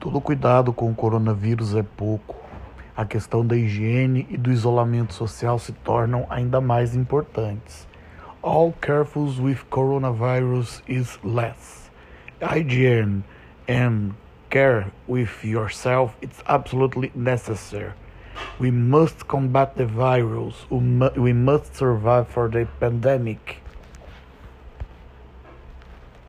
Todo cuidado com o coronavírus é pouco. A questão da higiene e do isolamento social se tornam ainda mais importantes. All careful with coronavirus is less. Hygiene and care with yourself is absolutely necessary. We must combat the virus. We must survive for the pandemic.